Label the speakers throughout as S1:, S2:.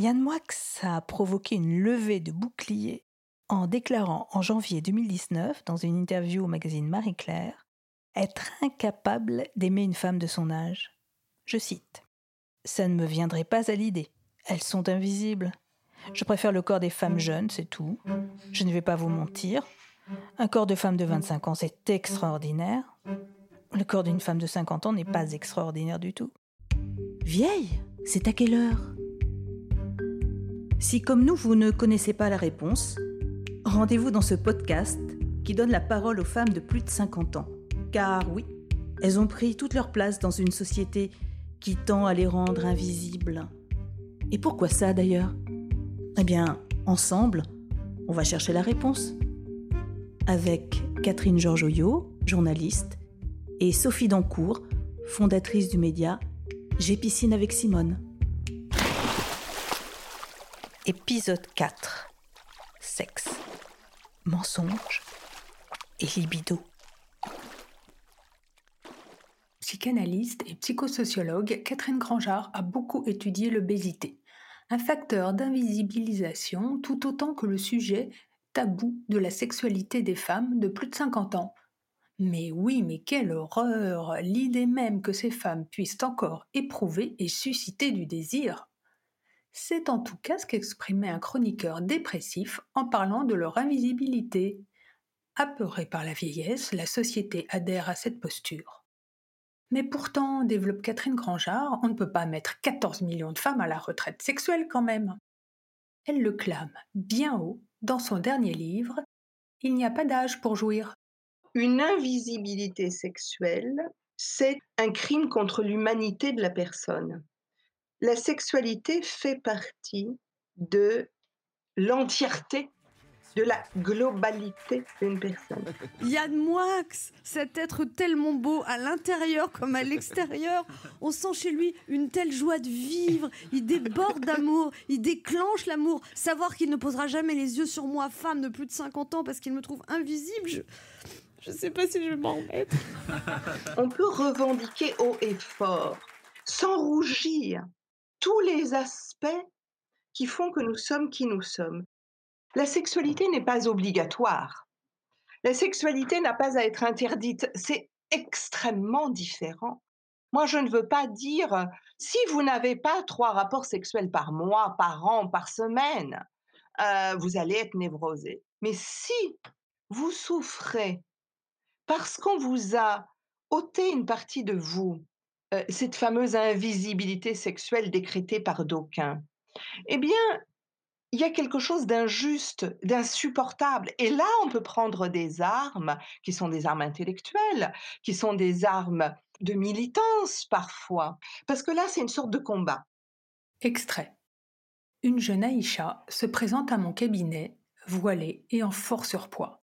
S1: Yann Moix a provoqué une levée de boucliers en déclarant en janvier 2019, dans une interview au magazine Marie-Claire, être incapable d'aimer une femme de son âge. Je cite Ça ne me viendrait pas à l'idée. Elles sont invisibles. Je préfère le corps des femmes jeunes, c'est tout. Je ne vais pas vous mentir. Un corps de femme de 25 ans, c'est extraordinaire. Le corps d'une femme de 50 ans n'est pas extraordinaire du tout. Vieille? C'est à quelle heure? Si comme nous, vous ne connaissez pas la réponse, rendez-vous dans ce podcast qui donne la parole aux femmes de plus de 50 ans. Car oui, elles ont pris toute leur place dans une société qui tend à les rendre invisibles. Et pourquoi ça d'ailleurs? Eh bien, ensemble, on va chercher la réponse. Avec Catherine Georgoyot, journaliste, et Sophie Dancourt, fondatrice du média J'ai piscine avec Simone. Épisode 4 Sexe, mensonge et libido.
S2: Psychanalyste et psychosociologue, Catherine Grangeard a beaucoup étudié l'obésité, un facteur d'invisibilisation tout autant que le sujet tabou de la sexualité des femmes de plus de 50 ans. Mais oui, mais quelle horreur L'idée même que ces femmes puissent encore éprouver et susciter du désir. C'est en tout cas ce qu'exprimait un chroniqueur dépressif en parlant de leur invisibilité. Apeurée par la vieillesse, la société adhère à cette posture. Mais pourtant, développe Catherine Grangeard, on ne peut pas mettre 14 millions de femmes à la retraite sexuelle quand même. Elle le clame bien haut dans son dernier livre Il n'y a pas d'âge pour jouir.
S3: Une invisibilité sexuelle, c'est un crime contre l'humanité de la personne. La sexualité fait partie de l'entièreté de la globalité d'une personne.
S4: Yann Moix, cet être tellement beau à l'intérieur comme à l'extérieur. On sent chez lui une telle joie de vivre. Il déborde d'amour, il déclenche l'amour. Savoir qu'il ne posera jamais les yeux sur moi, femme de plus de 50 ans, parce qu'il me trouve invisible, je... Je sais pas si je vais m'en mettre.
S3: On peut revendiquer haut et fort, sans rougir, tous les aspects qui font que nous sommes qui nous sommes. La sexualité n'est pas obligatoire. La sexualité n'a pas à être interdite. C'est extrêmement différent. Moi, je ne veux pas dire, si vous n'avez pas trois rapports sexuels par mois, par an, par semaine, euh, vous allez être névrosé. Mais si vous souffrez parce qu'on vous a ôté une partie de vous, euh, cette fameuse invisibilité sexuelle décrétée par d'aucuns, eh bien, il y a quelque chose d'injuste, d'insupportable. Et là, on peut prendre des armes qui sont des armes intellectuelles, qui sont des armes de militance parfois, parce que là, c'est une sorte de combat.
S2: Extrait. Une jeune Aïcha se présente à mon cabinet, voilée et en fort surpoids.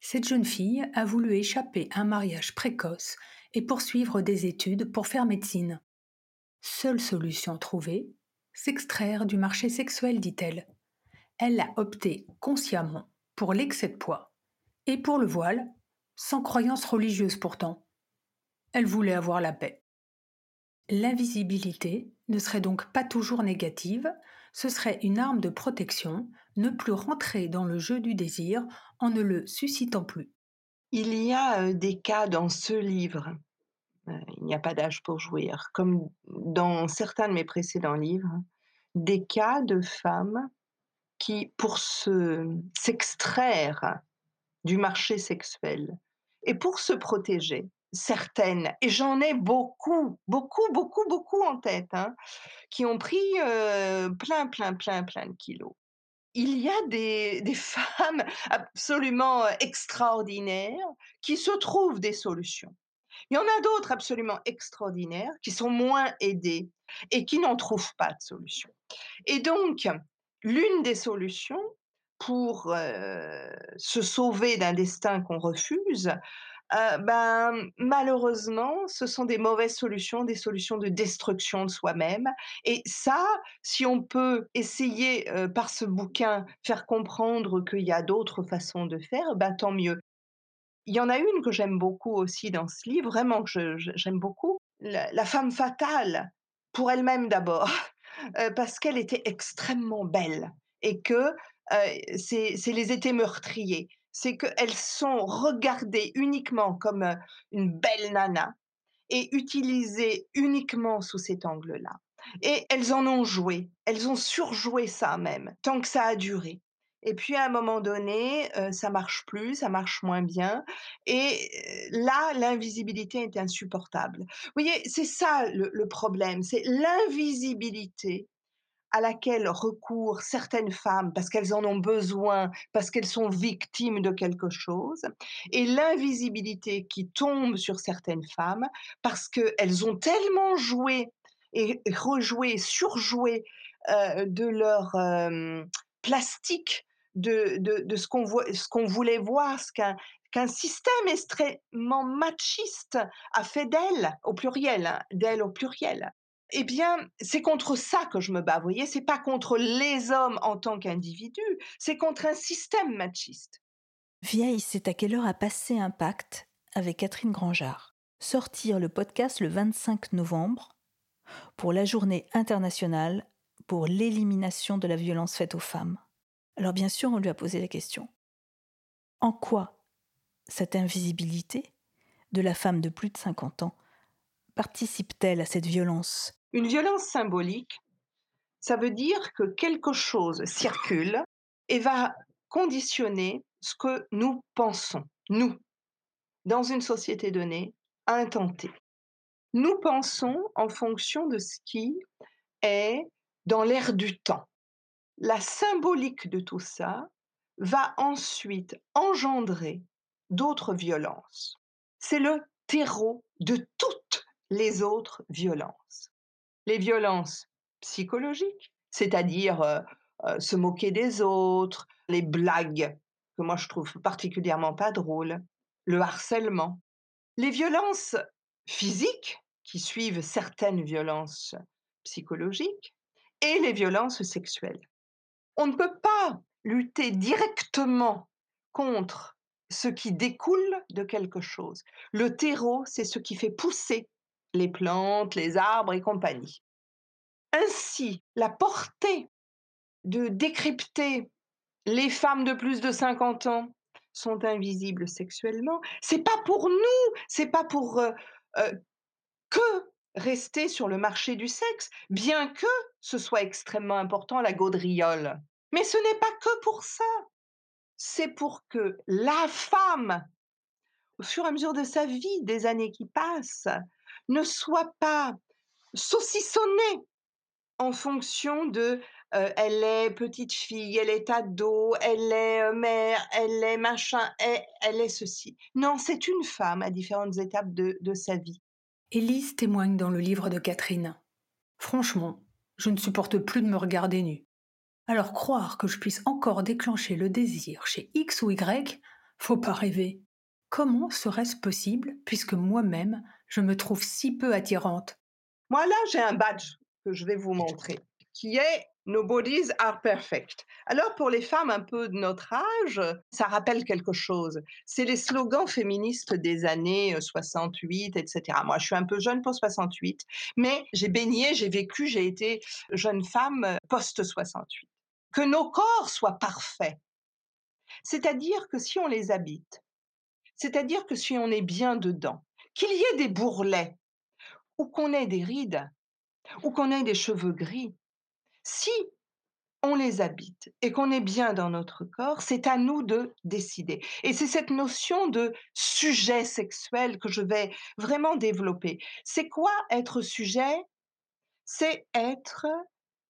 S2: Cette jeune fille a voulu échapper à un mariage précoce et poursuivre des études pour faire médecine. Seule solution trouvée, s'extraire du marché sexuel, dit-elle elle a opté consciemment pour l'excès de poids et pour le voile, sans croyance religieuse pourtant. Elle voulait avoir la paix. L'invisibilité ne serait donc pas toujours négative, ce serait une arme de protection, ne plus rentrer dans le jeu du désir en ne le suscitant plus.
S3: Il y a des cas dans ce livre, il n'y a pas d'âge pour jouir, comme dans certains de mes précédents livres, des cas de femmes qui, pour s'extraire du marché sexuel et pour se protéger, certaines, et j'en ai beaucoup, beaucoup, beaucoup, beaucoup en tête, hein, qui ont pris plein, plein, plein, plein de kilos. Il y a des, femmes absolument extraordinaires qui se trouvent des solutions. Il y en a d'autres absolument extraordinaires qui sont moins aidées et qui n'en trouvent pas de solution. Et donc, l'une des solutions pour se sauver d'un destin qu'on refuse, ben, malheureusement, ce sont des mauvaises solutions, des solutions de destruction de soi-même. Et ça, si on peut essayer par ce bouquin faire comprendre qu'il y a d'autres façons de faire, ben, tant mieux. Il y en a une que j'aime beaucoup aussi dans ce livre, vraiment que j'aime beaucoup, la, femme fatale, pour elle-même d'abord. euh, parce qu'elle était extrêmement belle et que euh, c'est les étés meurtriers. C'est qu'elles sont regardées uniquement comme une belle nana et utilisées uniquement sous cet angle-là. Et elles en ont joué, elles ont surjoué ça même, tant que ça a duré. Et puis à un moment donné, euh, ça marche plus, ça marche moins bien. Et là, l'invisibilité est insupportable. Vous voyez, c'est ça le problème, c'est l'invisibilité à laquelle recourent certaines femmes parce qu'elles en ont besoin, parce qu'elles sont victimes de quelque chose, et l'invisibilité qui tombe sur certaines femmes parce qu'elles ont tellement joué et rejoué, surjoué euh, de leur euh, plastique, de, de, ce qu'on voulait voir, ce qu'un système extrêmement machiste a fait d'elle, au pluriel, hein, au pluriel. Eh bien, c'est contre ça que je me bats, vous voyez, c'est pas contre les hommes en tant qu'individus, c'est contre un système machiste.
S1: Vieille, c'est à quelle heure a passé un pacte avec Catherine Grangeard? Sortir le podcast le 25 novembre pour la journée internationale pour l'élimination de la violence faite aux femmes. Alors bien sûr, on lui a posé la question. En quoi cette invisibilité de la femme de plus de 50 ans participe-t-elle à cette violence
S3: Une violence symbolique, ça veut dire que quelque chose circule et va conditionner ce que nous pensons, nous, dans une société donnée, à. Nous pensons en fonction de ce qui est dans l'air du temps. La symbolique de tout ça va ensuite engendrer d'autres violences. C'est le terreau de toutes les autres violences. Les violences psychologiques, c'est-à-dire euh, euh, se moquer des autres, les blagues, que moi je trouve particulièrement pas drôles, le harcèlement. Les violences physiques, qui suivent certaines violences psychologiques, et les violences sexuelles. On ne peut pas lutter directement contre ce qui découle de quelque chose. Le terreau, c'est ce qui fait pousser les plantes, les arbres et compagnie. Ainsi, la portée de décrypter les femmes de plus de 50 ans sont invisibles sexuellement, c'est pas pour nous, c'est pas pour euh, euh, que rester sur le marché du sexe, bien que ce soit extrêmement important la gaudriole. Mais ce n'est pas que pour ça. C'est pour que la femme, au fur et à mesure de sa vie, des années qui passent, ne soit pas saucissonnée en fonction de elle est petite fille, elle est ado, elle est mère, elle est machin, elle, elle est ceci. Non, c'est une femme à différentes étapes de, de sa vie.
S2: Élise témoigne dans le livre de Catherine. Franchement, je ne supporte plus de me regarder nue. Alors croire que je puisse encore déclencher le désir chez X ou Y, faut pas rêver. Comment serait-ce possible puisque moi-même je me trouve si peu attirante?
S3: Moi là, j'ai un badge que je vais vous montrer, qui est Nos bodies are perfect. Alors pour les femmes un peu de notre âge, ça rappelle quelque chose. C'est les slogans féministes des années euh, 68, etc. Moi, je suis un peu jeune pour 68, mais j'ai baigné, j'ai vécu, j'ai été jeune femme euh, post-68. Que nos corps soient parfaits. C'est-à-dire que si on les habite, c'est-à-dire que si on est bien dedans, qu'il y ait des bourrelets, ou qu'on ait des rides, ou qu'on ait des cheveux gris, si on les habite et qu'on est bien dans notre corps, c'est à nous de décider. Et c'est cette notion de sujet sexuel que je vais vraiment développer. C'est quoi être sujet? C'est être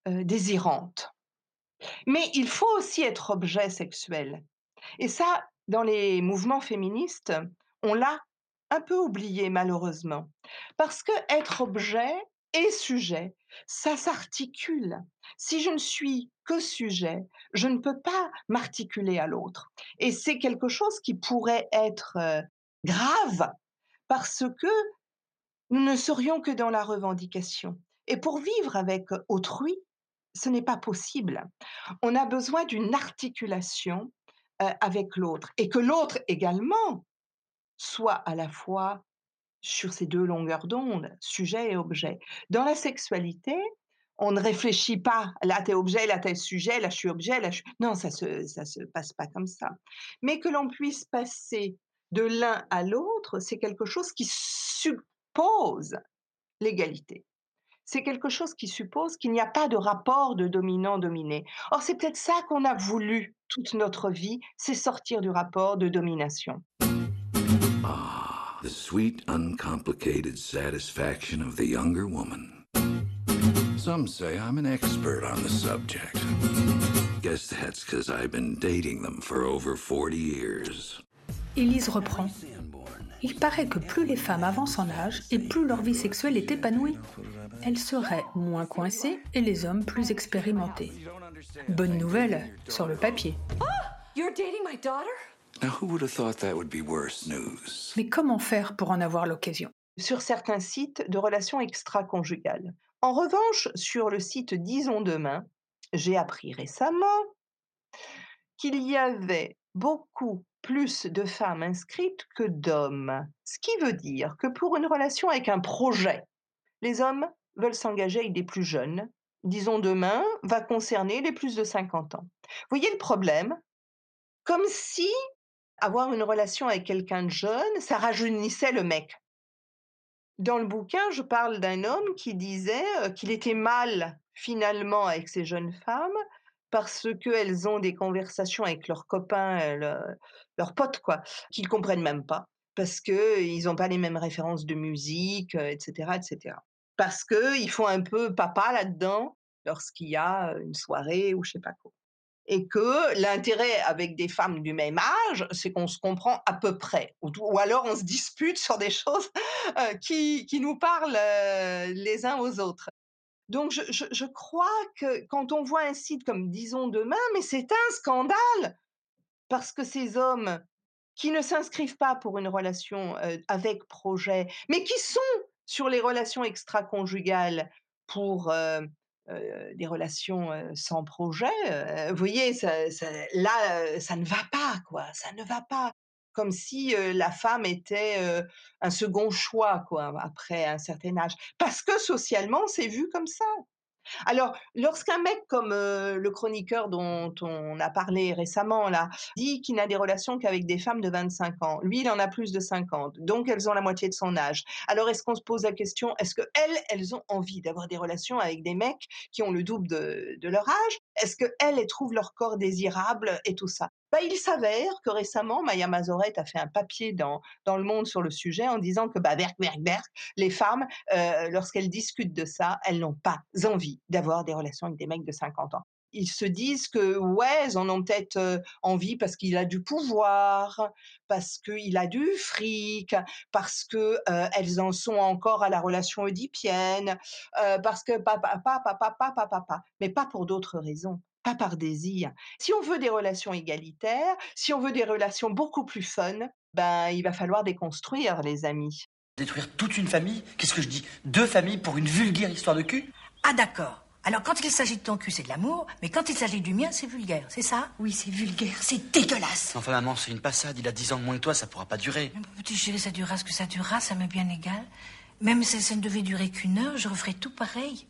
S3: euh, désirante. Mais il faut aussi être objet sexuel. Et ça, dans les mouvements féministes, on l'a un peu oublié malheureusement. Parce que être objet et sujet, ça s'articule. Si je ne suis que sujet, je ne peux pas m'articuler à l'autre. Et c'est quelque chose qui pourrait être euh, grave parce que nous ne serions que dans la revendication. Et pour vivre avec autrui, ce n'est pas possible. On a besoin d'une articulation euh, avec l'autre et que l'autre également soit à la fois sur ces deux longueurs d'onde, sujet et objet. Dans la sexualité, on ne réfléchit pas. Là, tu es objet, là, tu es sujet, là, je suis objet, là, je suis... Non, ça se, ça se passe pas comme ça. Mais que l'on puisse passer de l'un à l'autre, c'est quelque chose qui suppose l'égalité. C'est quelque chose qui suppose qu'il n'y a pas de rapport de dominant-dominé. Or, c'est peut-être ça qu'on a voulu toute notre vie, c'est sortir du rapport de domination.
S5: Ah, the sweet, uncomplicated satisfaction of the younger woman. Some say I'm an expert on the subject. Guess that's because I've been dating them for over 40 years.
S2: Élise reprend. Il paraît que plus les femmes avancent en âge et plus leur vie sexuelle est épanouie. Elles seraient moins coincées et les hommes plus expérimentés. Bonne nouvelle sur le papier.
S6: You're dating my daughter?
S5: Now, who would have thought that would be worse news?
S2: Mais comment faire pour en avoir l'occasion?
S3: Sur certains sites de relations extra-conjugales. En revanche, sur le site Disons Demain, j'ai appris récemment qu'il y avait beaucoup plus de femmes inscrites que d'hommes. Ce qui veut dire que pour une relation avec un projet, les hommes veulent s'engager avec des plus jeunes. Disons demain va concerner les plus de 50 ans. Vous voyez le problème? Comme si avoir une relation avec quelqu'un de jeune, ça rajeunissait le mec. Dans le bouquin, je parle d'un homme qui disait euh, qu'il était mal finalement avec ces jeunes femmes parce qu'elles ont des conversations avec leurs copains, euh, le- leurs potes, quoi, qu'ils comprennent même pas, parce qu'ils n'ont pas les mêmes références de musique, euh, etc., etc. Parce qu'ils font un peu papa là-dedans lorsqu'il y a euh, une soirée ou je sais pas quoi. Et que l'intérêt avec des femmes du même âge, c'est qu'on se comprend à peu près. Ou, alors on se dispute sur des choses qui, nous parlent les uns aux autres. Donc je, crois que quand on voit un site comme Disons demain, mais c'est un scandale parce que ces hommes qui ne s'inscrivent pas pour une relation euh, avec projet, mais qui sont sur les relations extra-conjugales pour euh, euh, des relations sans projet, vous voyez, là, ça ne va pas, quoi, ça ne va pas. Comme si la femme était un second choix, quoi, après un certain âge. Parce que socialement, c'est vu comme ça. Alors, lorsqu'un mec comme le chroniqueur dont on a parlé récemment, là, dit qu'il n'a des relations qu'avec des femmes de 25 ans, lui, il en a plus de 50, donc elles ont la moitié de son âge. Alors, est-ce qu'on se pose la question, est-ce que elles, ont envie d'avoir des relations avec des mecs qui ont le double de, de leur âge? Est-ce que elles, elles trouvent leur corps désirable et tout ça? Bah, il s'avère que récemment, Maya Mazoret a fait un papier dans, dans Le Monde sur le sujet en disant que, bah, berk, berk, berk, les femmes, euh, lorsqu'elles discutent de ça, elles n'ont pas envie d'avoir des relations avec des mecs de 50 ans. Ils se disent que, ouais, elles en ont peut-être euh, envie parce qu'il a du pouvoir, parce qu'il a du fric, parce que euh, elles en sont encore à la relation oedipienne, parce que papa, papa, papa, papa, papa, mais pas pour d'autres raisons, pas par désir. Si on veut des relations égalitaires, si on veut des relations beaucoup plus fun, ben il va falloir déconstruire, les amis.
S7: Détruire toute une famille? Qu'est-ce que je dis? Deux familles pour une vulgaire histoire de cul?
S6: Ah d'accord. Alors quand il s'agit de ton cul, c'est de l'amour, mais quand il s'agit du mien, c'est vulgaire, c'est ça? Oui, c'est vulgaire, c'est dégueulasse.
S7: Enfin, maman, c'est une passade. Il a 10 ans de moins que toi, ça pourra pas durer.
S6: Mais Petit chéri, ça durera ce que ça durera, ça m'est bien égal. Même si ça ne devait durer qu'une heure, je referais tout pareil.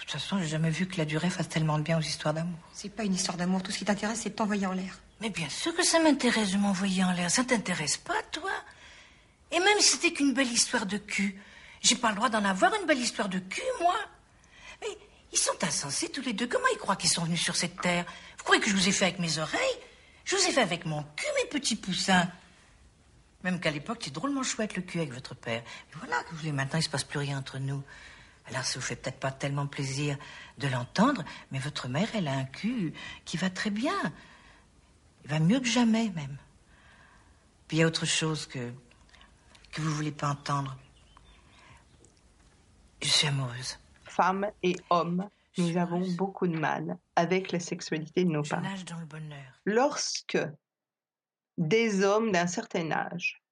S6: De toute façon, j'ai jamais vu que la durée fasse tellement de bien aux histoires d'amour.
S8: C'est pas une histoire d'amour. Tout ce qui t'intéresse, c'est de t'envoyer en l'air.
S6: Mais bien sûr que ça m'intéresse de m'envoyer en l'air. Ça t'intéresse pas, toi? Et même si c'était qu'une belle histoire de cul, j'ai pas le droit d'en avoir une belle histoire de cul, moi Mais ils sont insensés tous les deux. Comment ils croient qu'ils sont venus sur cette terre? Vous croyez que je vous ai fait avec mes oreilles? Je vous ai fait avec mon cul, mes petits poussins. Même qu'à l'époque, c'est drôlement chouette le cul avec votre père. Mais voilà, que vous voulez, maintenant, il se passe plus rien entre nous. Alors, ça vous fait peut-être pas tellement plaisir de l'entendre, mais votre mère, elle a un cul qui va très bien. Il va mieux que jamais, même. Puis il y a autre chose que. que vous voulez pas entendre. Je suis amoureuse.
S3: Femmes et hommes, nous avons beaucoup de mal avec la sexualité de nos parents. Lorsque des hommes d'un certain âge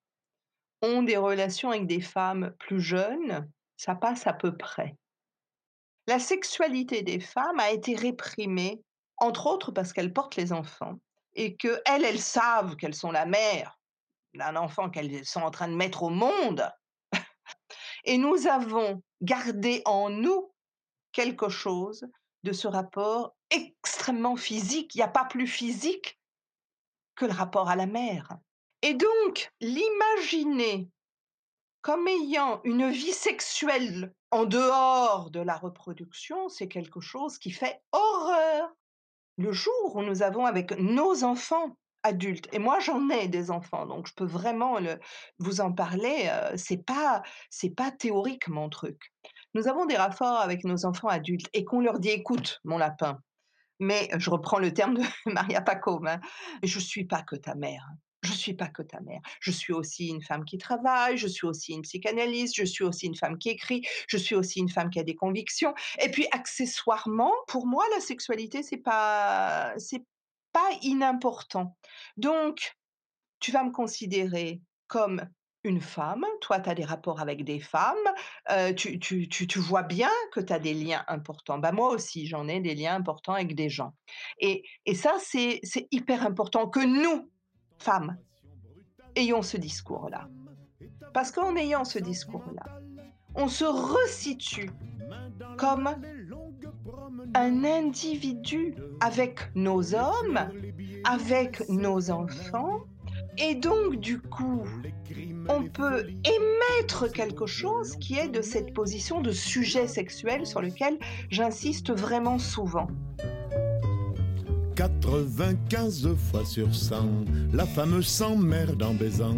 S3: ont des relations avec des femmes plus jeunes, ça passe à peu près. La sexualité des femmes a été réprimée, entre autres parce qu'elles portent les enfants et que elles, elles savent qu'elles sont la mère d'un enfant qu'elles sont en train de mettre au monde. Et nous avons gardé en nous quelque chose de ce rapport extrêmement physique. Il n'y a pas plus physique que le rapport à la mère. Et donc, l'imaginer comme ayant une vie sexuelle en dehors de la reproduction, c'est quelque chose qui fait horreur. Le jour où nous avons avec nos enfants adultes, et moi j'en ai des enfants, donc je peux vraiment vous en parler, euh, c'est pas, c'est pas théorique mon truc. Nous avons des rapports avec nos enfants adultes et qu'on leur dit écoute, mon lapin, mais je reprends le terme de Maria Pacôme, hein, je suis pas que ta mère. Je suis pas que ta mère. Je suis aussi une femme qui travaille, je suis aussi une psychanalyste, je suis aussi une femme qui écrit, je suis aussi une femme qui a des convictions. Et puis accessoirement, pour moi, la sexualité, c'est pas, c'est pas inimportant. Donc, tu vas me considérer comme une femme, toi tu as des rapports avec des femmes, euh, tu, tu, tu, tu vois bien que tu as des liens importants. Bah, moi aussi, j'en ai des liens importants avec des gens. Et, et ça, c'est c'est hyper important que nous, femmes, ayons ce discours-là. Parce qu'en ayant ce discours-là, on se resitue comme un individu avec nos hommes, avec nos enfants, et donc du coup, on peut émettre quelque chose qui est de cette position de sujet sexuel sur lequel j'insiste vraiment souvent.
S9: 95 fois sur 100, la femme s'emmerde en baisant.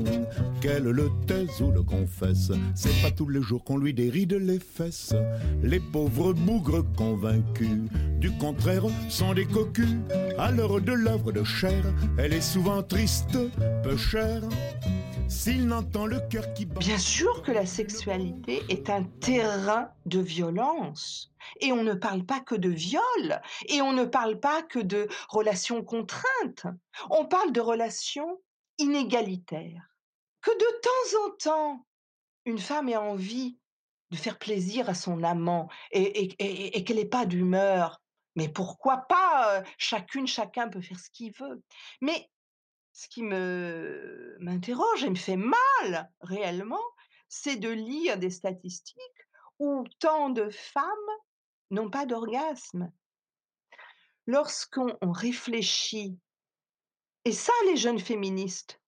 S9: Qu'elle le taise ou le confesse, c'est pas tous les jours qu'on lui déride les fesses. Les pauvres bougres convaincus, du contraire, sont des cocus. À l'heure de l'œuvre de chair, elle est souvent triste, peu chère. S'il n'entend le qui bat.
S3: Bien sûr que la sexualité est un terrain de violence. Et on ne parle pas que de viol, et on ne parle pas que de relations contraintes. On parle de relations inégalitaires. Que de temps en temps, une femme ait envie de faire plaisir à son amant et- et qu'elle n'ait pas d'humeur. Mais pourquoi pas euh, Chacune, chacun peut faire ce qu'il veut. Mais ce qui me m'interroge et me fait mal réellement, c'est de lire des statistiques où tant de femmes n'ont pas d'orgasme. Lorsqu'on on réfléchit, et ça les jeunes féministes,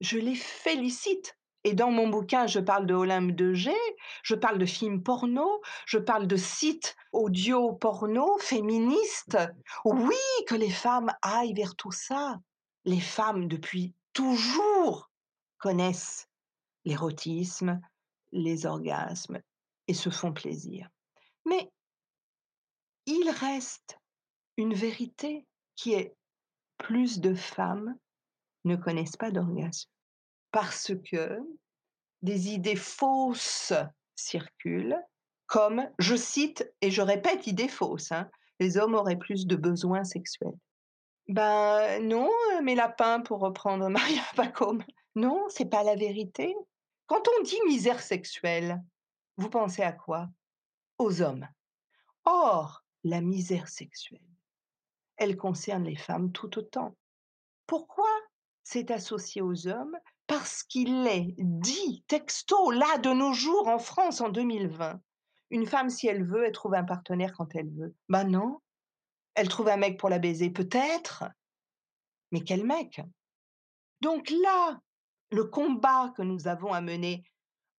S3: je les félicite. Et dans mon bouquin, je parle de Olympe de G, je parle de films porno, je parle de sites audio porno féministes. Oui, que les femmes aillent vers tout ça. Les femmes, depuis toujours, connaissent l'érotisme, les orgasmes et se font plaisir. Mais il reste une vérité qui est plus de femmes ne connaissent pas d'orgasme parce que des idées fausses circulent, comme, je cite et je répète, idées fausses, hein, les hommes auraient plus de besoins sexuels. Ben non, euh, mes lapins, pour reprendre Maria Pacôme, non, c'est pas la vérité. Quand on dit misère sexuelle, vous pensez à quoi? Aux hommes. Or, la misère sexuelle, elle concerne les femmes tout autant. Pourquoi c'est associé aux hommes? Parce qu'il est dit texto, là, de nos jours, en France, en 2020. Une femme, si elle veut, elle trouve un partenaire quand elle veut. Ben non. Elle trouve un mec pour la baiser, peut-être. Mais quel mec? Donc là, le combat que nous avons à mener,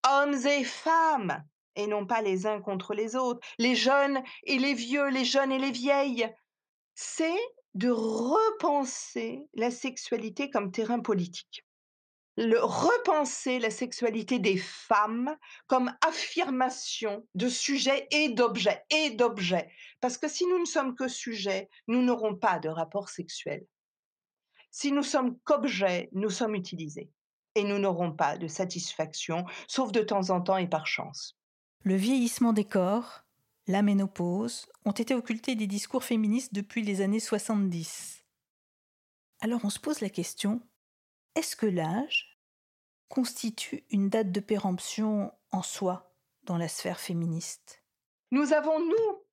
S3: hommes et femmes, et non pas les uns contre les autres, les jeunes et les vieux, les jeunes et les vieilles, c'est de repenser la sexualité comme terrain politique. Le repenser la sexualité des femmes comme affirmation de sujet et d'objet et d'objet. Parce que si nous ne sommes que sujet, nous n'aurons pas de rapport sexuel. Si nous sommes qu'objet, nous sommes utilisés. Et nous n'aurons pas de satisfaction, sauf de temps en temps et par chance.
S1: Le vieillissement des corps, la ménopause ont été occultés des discours féministes depuis les années 70. Alors on se pose la question, est-ce que l'âge constitue une date de péremption en soi dans la sphère féministe?
S3: Nous avons, nous,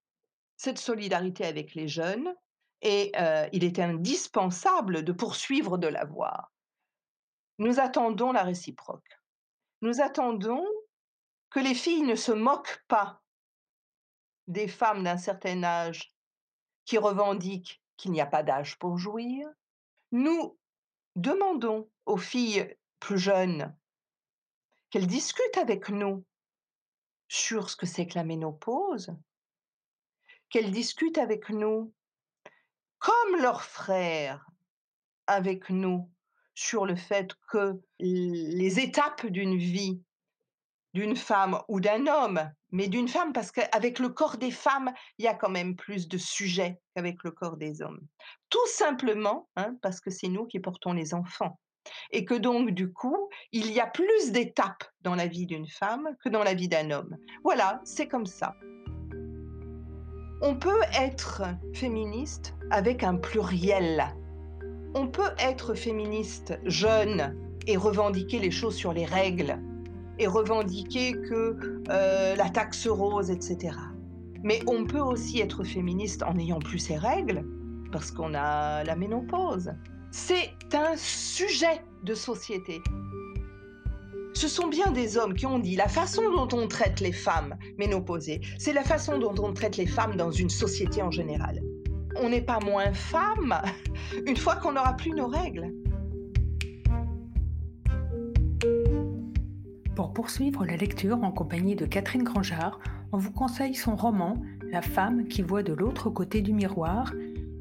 S3: cette solidarité avec les jeunes et euh, il est indispensable de poursuivre de l'avoir. Nous attendons la réciproque. Nous attendons que les filles ne se moquent pas des femmes d'un certain âge qui revendiquent qu'il n'y a pas d'âge pour jouir. Nous demandons aux filles plus jeunes qu'elles discutent avec nous sur ce que c'est que la ménopause, qu'elles discutent avec nous comme leurs frères avec nous sur le fait que les étapes d'une vie d'une femme ou d'un homme, mais d'une femme, parce qu'avec le corps des femmes, il y a quand même plus de sujets qu'avec le corps des hommes. Tout simplement hein, parce que c'est nous qui portons les enfants. Et que donc, du coup, il y a plus d'étapes dans la vie d'une femme que dans la vie d'un homme. Voilà, c'est comme ça. On peut être féministe avec un pluriel. On peut être féministe jeune et revendiquer les choses sur les règles et revendiquer que euh, la taxe rose, etc. Mais on peut aussi être féministe en n'ayant plus ses règles, parce qu'on a la ménopause. C'est un sujet de société. Ce sont bien des hommes qui ont dit la façon dont on traite les femmes ménopausées, c'est la façon dont on traite les femmes dans une société en général. On n'est pas moins femmes une fois qu'on n'aura plus nos règles.
S2: Pour poursuivre la lecture en compagnie de Catherine Grangeard, on vous conseille son roman La femme qui voit de l'autre côté du miroir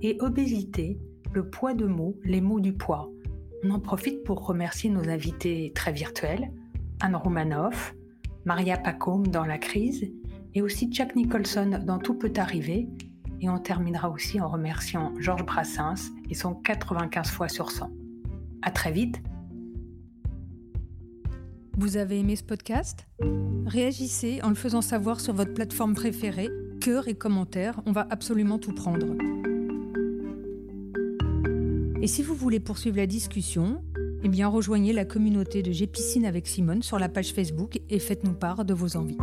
S2: et Obésité, le poids de mots, les mots du poids. On en profite pour remercier nos invités très virtuels, Anne Romanoff, Maria Pacôme dans La crise et aussi Jack Nicholson dans Tout peut arriver. Et on terminera aussi en remerciant Georges Brassens et son 95 fois sur 100. À très vite
S10: vous avez aimé ce podcast? Réagissez en le faisant savoir sur votre plateforme préférée, cœur et commentaires, on va absolument tout prendre. Et si vous voulez poursuivre la discussion, eh bien rejoignez la communauté de J'ai avec Simone sur la page Facebook et faites-nous part de vos envies.